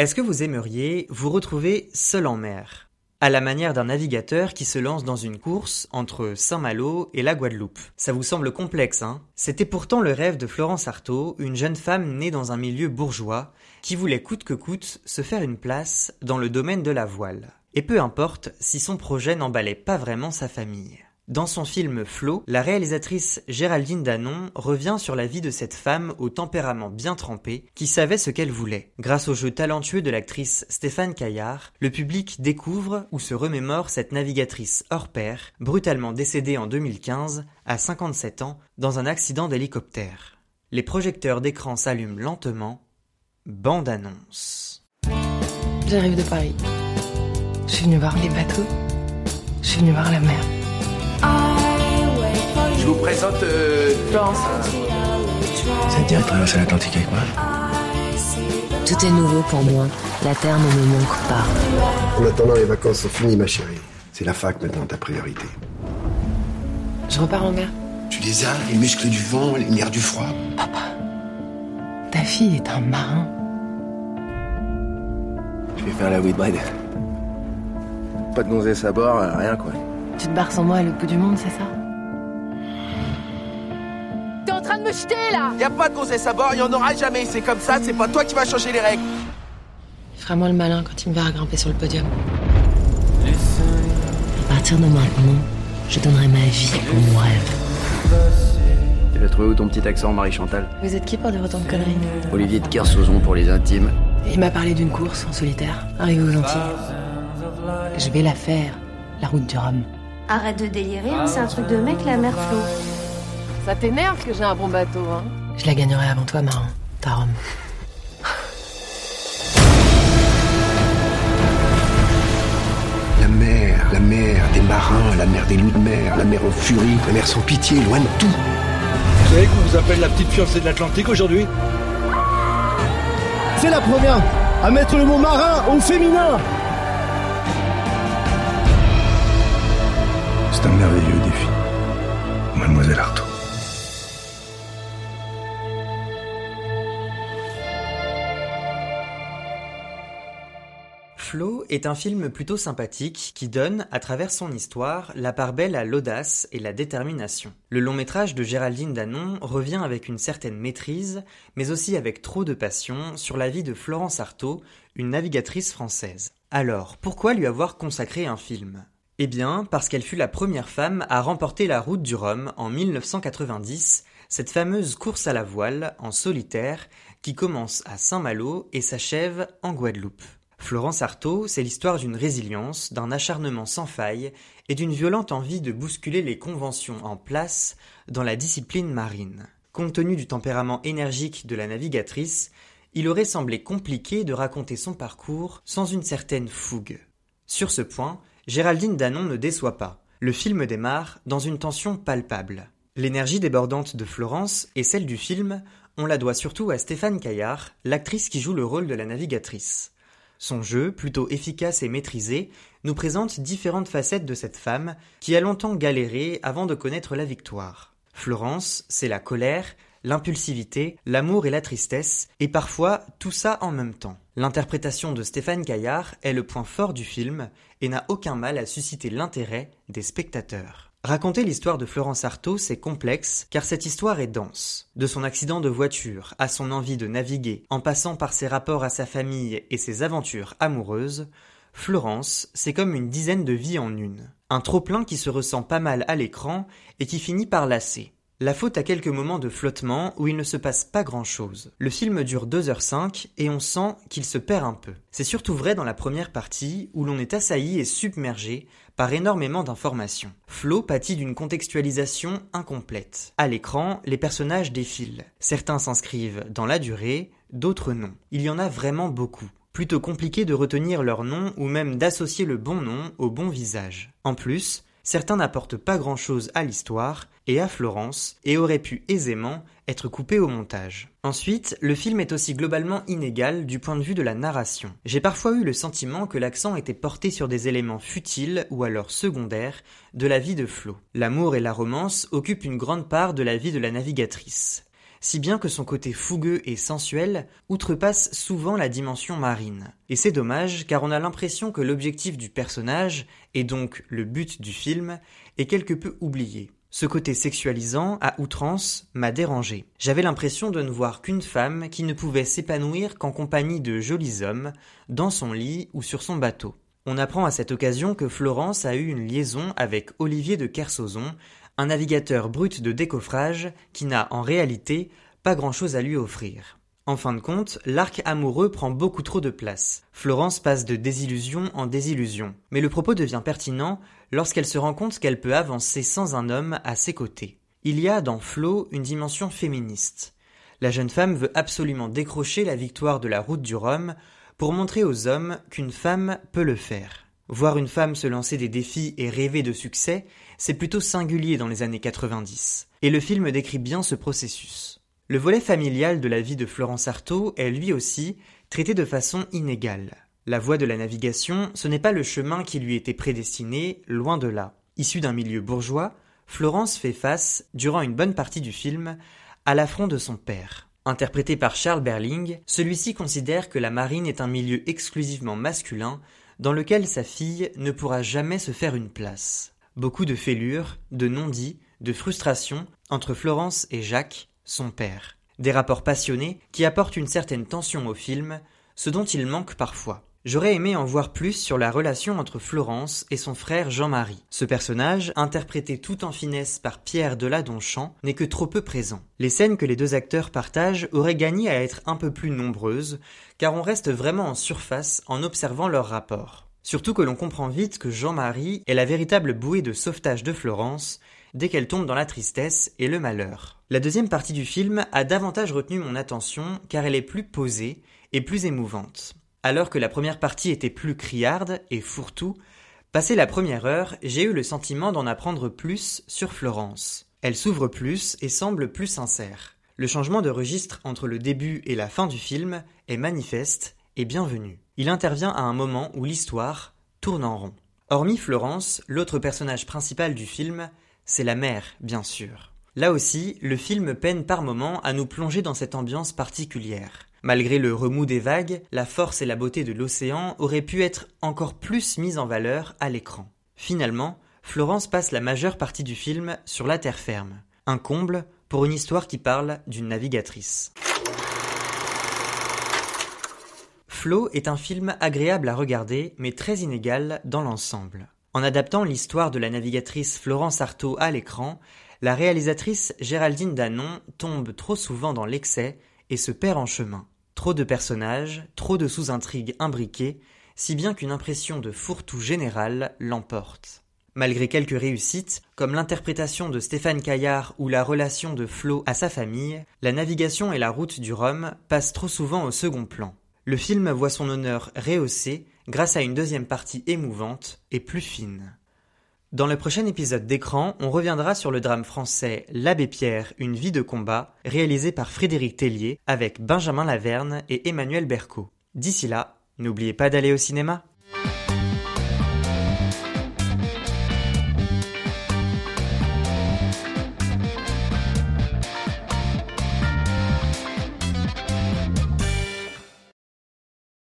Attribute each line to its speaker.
Speaker 1: Est-ce que vous aimeriez vous retrouver seul en mer? À la manière d'un navigateur qui se lance dans une course entre Saint-Malo et la Guadeloupe. Ça vous semble complexe, hein? C'était pourtant le rêve de Florence Artaud, une jeune femme née dans un milieu bourgeois, qui voulait coûte que coûte se faire une place dans le domaine de la voile. Et peu importe si son projet n'emballait pas vraiment sa famille. Dans son film Flo, la réalisatrice Géraldine Danon revient sur la vie de cette femme au tempérament bien trempé qui savait ce qu'elle voulait. Grâce au jeu talentueux de l'actrice Stéphane Caillard, le public découvre ou se remémore cette navigatrice hors pair, brutalement décédée en 2015 à 57 ans dans un accident d'hélicoptère. Les projecteurs d'écran s'allument lentement. Bande annonce.
Speaker 2: J'arrive de Paris. Je suis venu voir les bateaux. Je suis venu voir la mer.
Speaker 3: Je vous présente euh,
Speaker 2: Florence.
Speaker 4: Ça te dirait de traverser l'Atlantique avec moi
Speaker 5: Tout est nouveau pour moi. La terre ne me manque pas.
Speaker 6: En attendant, les vacances sont finies, ma chérie. C'est la fac maintenant ta priorité.
Speaker 2: Je repars en mer.
Speaker 6: Tu les as, les muscles du vent, les nerfs du froid.
Speaker 2: Ta fille est un marin.
Speaker 4: Je vais faire la Whitbread. Pas de gonzesse à bord, euh, rien quoi.
Speaker 2: Tu te barres sans moi à l'autre bout du monde, c'est ça?
Speaker 7: Me jeter là
Speaker 3: y a pas de gonzesse à bord, y en aura jamais. C'est comme ça, c'est pas toi qui vas changer les règles.
Speaker 2: Feras-moi le malin quand il me verra grimper sur le podium.
Speaker 5: À partir de maintenant, je donnerai ma vie pour mon rêve.
Speaker 4: Tu l'as trouvé où ton petit accent, Marie-Chantal?
Speaker 2: Vous êtes qui pour dire autant de conneries?
Speaker 4: Olivier de Kersauzon pour les intimes.
Speaker 2: Il m'a parlé d'une course en solitaire, arrivé aux Antilles. Je vais la faire, la route du Rhum.
Speaker 8: Arrête de délirer, c'est un truc de mec la mer Flo.
Speaker 7: Ça t'énerve que j'ai un bon bateau, hein
Speaker 2: Je la gagnerai avant toi, marin. Ta Rome.
Speaker 6: La mer, la mer des marins, la mer des loups de mer, la mer en furie, la mer sans pitié, loin de tout.
Speaker 9: Vous savez qu'on vous appelle la petite fiancée de l'Atlantique aujourd'hui? C'est la première à mettre le mot marin au féminin
Speaker 6: C'est un merveilleux défi. Mademoiselle Artaud.
Speaker 1: Est un film plutôt sympathique qui donne, à travers son histoire, la part belle à l'audace et la détermination. Le long métrage de Géraldine Danon revient avec une certaine maîtrise, mais aussi avec trop de passion, sur la vie de Florence Artaud, une navigatrice française. Alors, pourquoi lui avoir consacré un film? Eh bien, parce qu'elle fut la première femme à remporter la route du Rhum en 1990, cette fameuse course à la voile, en solitaire, qui commence à Saint-Malo et s'achève en Guadeloupe. Florence Artaud, c'est l'histoire d'une résilience, d'un acharnement sans faille et d'une violente envie de bousculer les conventions en place dans la discipline marine. Compte tenu du tempérament énergique de la navigatrice, il aurait semblé compliqué de raconter son parcours sans une certaine fougue. Sur ce point, Géraldine Danon ne déçoit pas. Le film démarre dans une tension palpable. L'énergie débordante de Florence et celle du film, on la doit surtout à Stéphane Caillard, l'actrice qui joue le rôle de la navigatrice. Son jeu, plutôt efficace et maîtrisé, nous présente différentes facettes de cette femme qui a longtemps galéré avant de connaître la victoire. Florence, c'est la colère, l'impulsivité, l'amour et la tristesse, et parfois tout ça en même temps. L'interprétation de Stéphane Caillard est le point fort du film et n'a aucun mal à susciter l'intérêt des spectateurs. Raconter l'histoire de Florence Artaud, c'est complexe, car cette histoire est dense. De son accident de voiture à son envie de naviguer, en passant par ses rapports à sa famille et ses aventures amoureuses, Florence, c'est comme une dizaine de vies en une. Un trop-plein qui se ressent pas mal à l'écran et qui finit par lasser. La faute à quelques moments de flottement où il ne se passe pas grand chose. Le film dure 2h05 et on sent qu'il se perd un peu. C'est surtout vrai dans la première partie où l'on est assailli et submergé par énormément d'informations. Flo pâtit d'une contextualisation incomplète. À l'écran, les personnages défilent. Certains s'inscrivent dans la durée, d'autres non. Il y en a vraiment beaucoup. Plutôt compliqué de retenir leur nom ou même d'associer le bon nom au bon visage. En plus, certains n'apportent pas grand-chose à l'histoire et à Florence et auraient pu aisément être coupés au montage. Ensuite, le film est aussi globalement inégal du point de vue de la narration. J'ai parfois eu le sentiment que l'accent était porté sur des éléments futiles ou alors secondaires de la vie de Flo. L'amour et la romance occupent une grande part de la vie de la navigatrice. Si bien que son côté fougueux et sensuel outrepasse souvent la dimension marine. Et c'est dommage car on a l'impression que l'objectif du personnage, et donc le but du film, est quelque peu oublié. Ce côté sexualisant, à outrance, m'a dérangé. J'avais l'impression de ne voir qu'une femme qui ne pouvait s'épanouir qu'en compagnie de jolis hommes, dans son lit ou sur son bateau. On apprend à cette occasion que Florence a eu une liaison avec Olivier de Kersauzon, un navigateur brut de décoffrage qui n'a en réalité pas grand-chose à lui offrir. En fin de compte, l'arc amoureux prend beaucoup trop de place. Florence passe de désillusion en désillusion. Mais le propos devient pertinent lorsqu'elle se rend compte qu'elle peut avancer sans un homme à ses côtés. Il y a dans Flo une dimension féministe. La jeune femme veut absolument décrocher la victoire de la route du Rhum pour montrer aux hommes qu'une femme peut le faire. Voir une femme se lancer des défis et rêver de succès, c'est plutôt singulier dans les années 90. Et le film décrit bien ce processus. Le volet familial de la vie de Florence Artaud est lui aussi traité de façon inégale. La voie de la navigation, ce n'est pas le chemin qui lui était prédestiné, loin de là. Issue d'un milieu bourgeois, Florence fait face, durant une bonne partie du film, à l'affront de son père. Interprété par Charles Berling, celui-ci considère que la marine est un milieu exclusivement masculin dans lequel sa fille ne pourra jamais se faire une place. Beaucoup de fêlures, de non-dits, de frustrations entre Florence et Jacques, son père. Des rapports passionnés qui apportent une certaine tension au film, ce dont il manque parfois. J'aurais aimé en voir plus sur la relation entre Florence et son frère Jean-Marie. Ce personnage, interprété tout en finesse par Pierre Deladonchamp, n'est que trop peu présent. Les scènes que les deux acteurs partagent auraient gagné à être un peu plus nombreuses, car on reste vraiment en surface en observant leur rapport. Surtout que l'on comprend vite que Jean-Marie est la véritable bouée de sauvetage de Florence dès qu'elle tombe dans la tristesse et le malheur. La deuxième partie du film a davantage retenu mon attention car elle est plus posée et plus émouvante. Alors que la première partie était plus criarde et fourre-tout, passé la première heure, j'ai eu le sentiment d'en apprendre plus sur Florence. Elle s'ouvre plus et semble plus sincère. Le changement de registre entre le début et la fin du film est manifeste et bienvenu. Il intervient à un moment où l'histoire tourne en rond. Hormis Florence, l'autre personnage principal du film, c'est la mère, bien sûr. Là aussi, le film peine par moments à nous plonger dans cette ambiance particulière. Malgré le remous des vagues, la force et la beauté de l'océan auraient pu être encore plus mises en valeur à l'écran. Finalement, Florence passe la majeure partie du film sur la terre ferme. Un comble pour une histoire qui parle d'une navigatrice. Flo est un film agréable à regarder, mais très inégal dans l'ensemble. En adaptant l'histoire de la navigatrice Florence Artaud à l'écran, la réalisatrice Géraldine Danon tombe trop souvent dans l'excès et se perd en chemin. Trop de personnages, trop de sous-intrigues imbriquées, si bien qu'une impression de fourre-tout général l'emporte. Malgré quelques réussites, comme l'interprétation de Stéphane Caillard ou la relation de Flo à sa famille, la navigation et la route du Rhum passent trop souvent au second plan. Le film voit son honneur rehaussé grâce à une deuxième partie émouvante et plus fine. Dans le prochain épisode d'écran, on reviendra sur le drame français L'Abbé Pierre, une vie de combat, réalisé par Frédéric Tellier avec Benjamin Laverne et Emmanuel Berco. D'ici là, n'oubliez pas d'aller au cinéma.